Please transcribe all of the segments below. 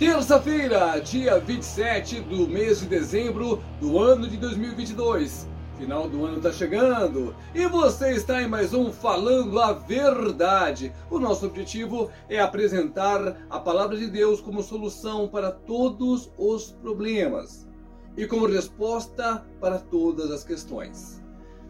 Terça-feira, dia 27 do mês de dezembro do ano de 2022. Final do ano está chegando e você está em mais um Falando a Verdade. O nosso objetivo é apresentar a palavra de Deus como solução para todos os problemas e como resposta para todas as questões.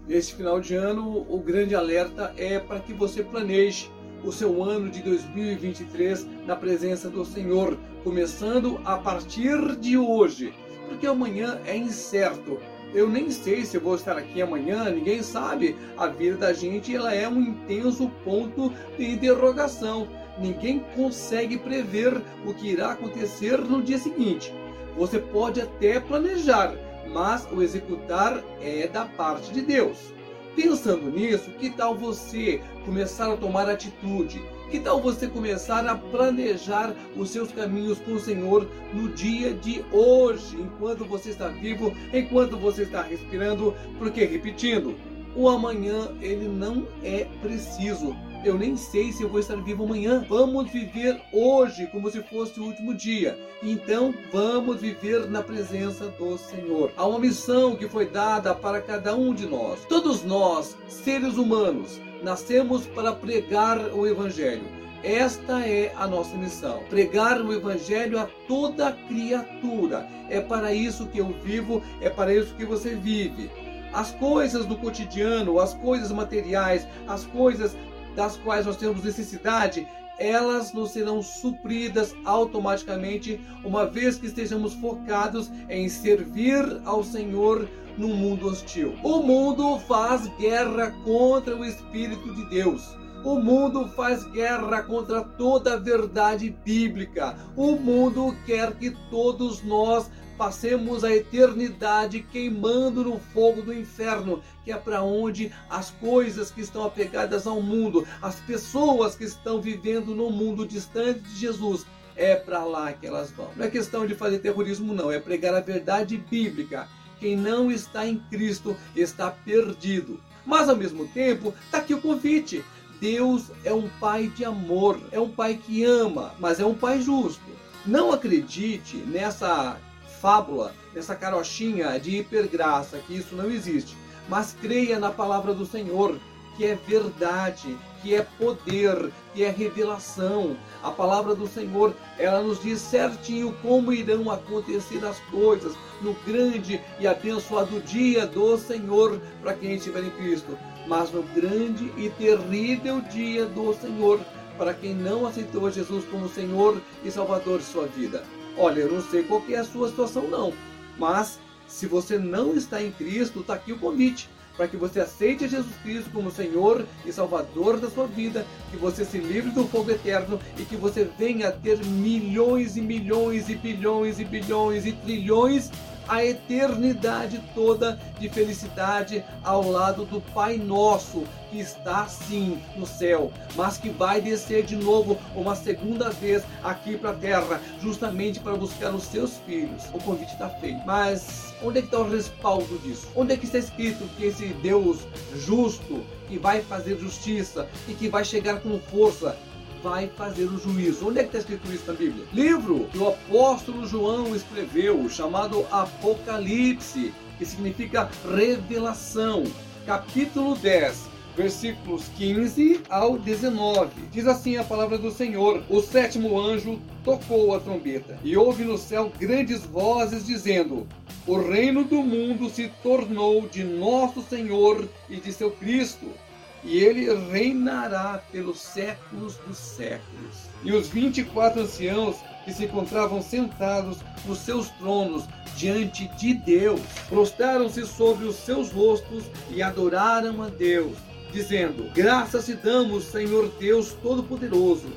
Neste final de ano, o grande alerta é para que você planeje o seu ano de 2023 na presença do Senhor, começando a partir de hoje, porque amanhã é incerto. Eu nem sei se vou estar aqui amanhã, ninguém sabe. A vida da gente ela é um intenso ponto de interrogação. Ninguém consegue prever o que irá acontecer no dia seguinte. Você pode até planejar, mas o executar é da parte de Deus. Pensando nisso, que tal você começar a tomar atitude? Que tal você começar a planejar os seus caminhos com o Senhor no dia de hoje, enquanto você está vivo, enquanto você está respirando? Porque, repetindo, o amanhã ele não é preciso. Eu nem sei se eu vou estar vivo amanhã. Vamos viver hoje como se fosse o último dia. Então, vamos viver na presença do Senhor. Há uma missão que foi dada para cada um de nós. Todos nós, seres humanos, nascemos para pregar o Evangelho. Esta é a nossa missão: pregar o Evangelho a toda criatura. É para isso que eu vivo, é para isso que você vive. As coisas do cotidiano, as coisas materiais, as coisas das quais nós temos necessidade, elas nos serão supridas automaticamente, uma vez que estejamos focados em servir ao Senhor no mundo hostil. O mundo faz guerra contra o Espírito de Deus. O mundo faz guerra contra toda a verdade bíblica. O mundo quer que todos nós passemos a eternidade queimando no fogo do inferno, que é para onde as coisas que estão apegadas ao mundo, as pessoas que estão vivendo no mundo distante de Jesus, é para lá que elas vão. Não é questão de fazer terrorismo, não, é pregar a verdade bíblica. Quem não está em Cristo está perdido. Mas ao mesmo tempo, está aqui o convite. Deus é um pai de amor, é um pai que ama, mas é um pai justo. Não acredite nessa fábula, nessa carochinha de hipergraça, que isso não existe. Mas creia na palavra do Senhor, que é verdade, que é poder, que é revelação. A palavra do Senhor, ela nos diz certinho como irão acontecer as coisas no grande e abençoado dia do Senhor para quem estiver em Cristo. Mas no grande e terrível dia do Senhor para quem não aceitou Jesus como Senhor e Salvador de sua vida. Olha, eu não sei qual é a sua situação não, mas se você não está em Cristo, está aqui o convite para que você aceite Jesus Cristo como Senhor e Salvador da sua vida, que você se livre do fogo eterno e que você venha a ter milhões e milhões e bilhões e bilhões e trilhões a eternidade toda de felicidade ao lado do Pai Nosso, que está sim no céu, mas que vai descer de novo uma segunda vez aqui para a terra, justamente para buscar os seus filhos. O convite está feito. Mas onde é que está o respaldo disso? Onde é que está escrito que esse Deus justo, que vai fazer justiça e que vai chegar com força vai fazer o juízo. Onde é que está escrito isso na Bíblia? Livro que o apóstolo João escreveu, chamado Apocalipse, que significa revelação. Capítulo 10, versículos 15 ao 19. Diz assim a palavra do Senhor: O sétimo anjo tocou a trombeta, e houve no céu grandes vozes dizendo: O reino do mundo se tornou de nosso Senhor e de seu Cristo e ele reinará pelos séculos dos séculos. E os vinte e quatro anciãos que se encontravam sentados nos seus tronos diante de Deus, prostraram-se sobre os seus rostos e adoraram a Deus, dizendo: Graças te damos, Senhor Deus Todo-Poderoso,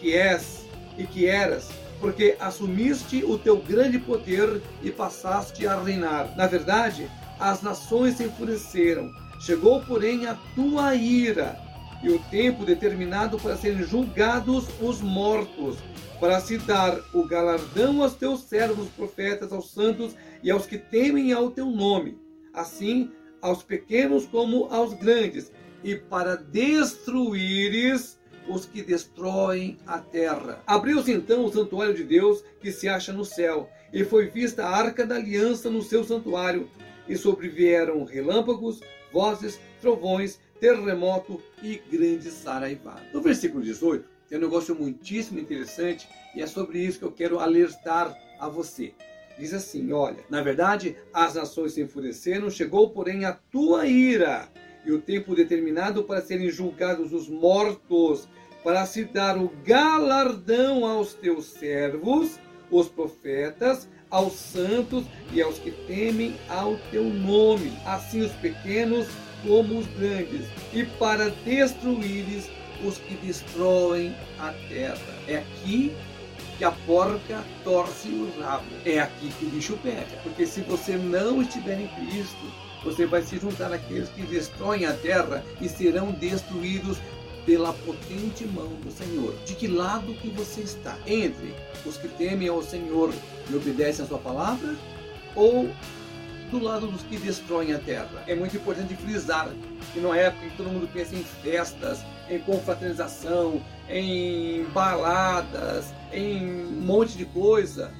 que és e que eras, porque assumiste o teu grande poder e passaste a reinar. Na verdade, as nações se enfureceram Chegou, porém, a tua ira e o tempo determinado para serem julgados os mortos, para se dar o galardão aos teus servos profetas, aos santos e aos que temem ao teu nome, assim aos pequenos como aos grandes, e para destruíres os que destroem a terra. Abriu-se então o santuário de Deus que se acha no céu, e foi vista a arca da aliança no seu santuário, e sobrevieram relâmpagos, vozes, trovões, terremoto e grande saraivá. No versículo 18, tem um negócio muitíssimo interessante e é sobre isso que eu quero alertar a você. Diz assim: Olha, na verdade, as nações se enfureceram, chegou, porém, a tua ira e o tempo determinado para serem julgados os mortos, para se dar o galardão aos teus servos, os profetas, aos santos e aos que temem ao teu nome, assim os pequenos como os grandes, e para destruíres os que destroem a terra. É aqui que a porca torce o rabo. É aqui que o bicho pega. Porque se você não estiver em Cristo, você vai se juntar àqueles que destroem a terra e serão destruídos pela potente mão do Senhor. De que lado que você está? Entre os que temem ao Senhor e obedecem a sua palavra ou do lado dos que destroem a terra. É muito importante frisar que não é época que todo mundo pensa em festas, em confraternização, em baladas, em um monte de coisa,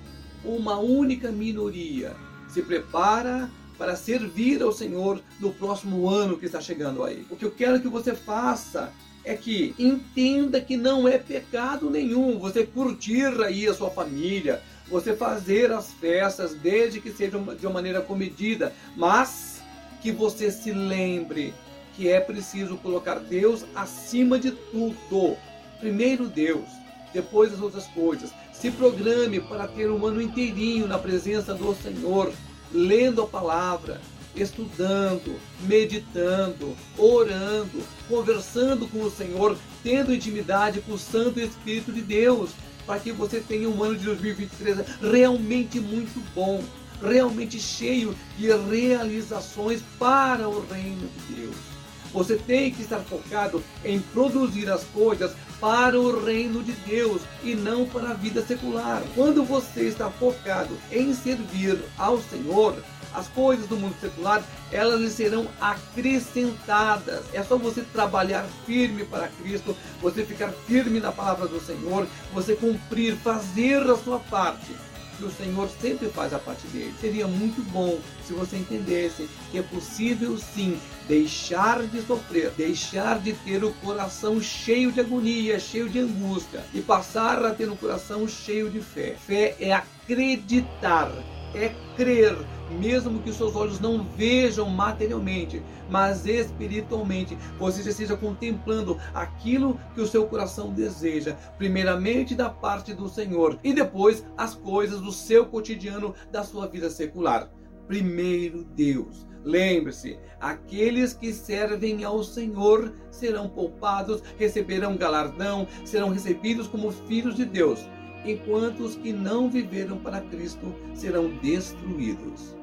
uma única minoria se prepara para servir ao Senhor no próximo ano que está chegando aí. O que eu quero que você faça é que entenda que não é pecado nenhum você curtir aí a sua família, você fazer as festas, desde que sejam de uma maneira comedida, mas que você se lembre que é preciso colocar Deus acima de tudo. Primeiro Deus, depois as outras coisas. Se programe para ter um ano inteirinho na presença do Senhor, lendo a palavra, estudando, meditando, orando, conversando com o Senhor, tendo intimidade com o Santo Espírito de Deus para que você tenha um ano de 2023 realmente muito bom, realmente cheio de realizações para o reino de Deus. Você tem que estar focado em produzir as coisas para o reino de Deus e não para a vida secular. Quando você está focado em servir ao Senhor, as coisas do mundo secular, elas lhe serão acrescentadas. É só você trabalhar firme para Cristo, você ficar firme na palavra do Senhor, você cumprir, fazer a sua parte. Que o Senhor sempre faz a parte dele. Seria muito bom se você entendesse que é possível sim deixar de sofrer, deixar de ter o coração cheio de agonia, cheio de angústia e passar a ter um coração cheio de fé. Fé é acreditar é crer, mesmo que seus olhos não vejam materialmente, mas espiritualmente, você já esteja contemplando aquilo que o seu coração deseja, primeiramente da parte do Senhor e depois as coisas do seu cotidiano, da sua vida secular. Primeiro Deus. Lembre-se, aqueles que servem ao Senhor serão poupados, receberão galardão, serão recebidos como filhos de Deus enquanto os que não viveram para Cristo serão destruídos.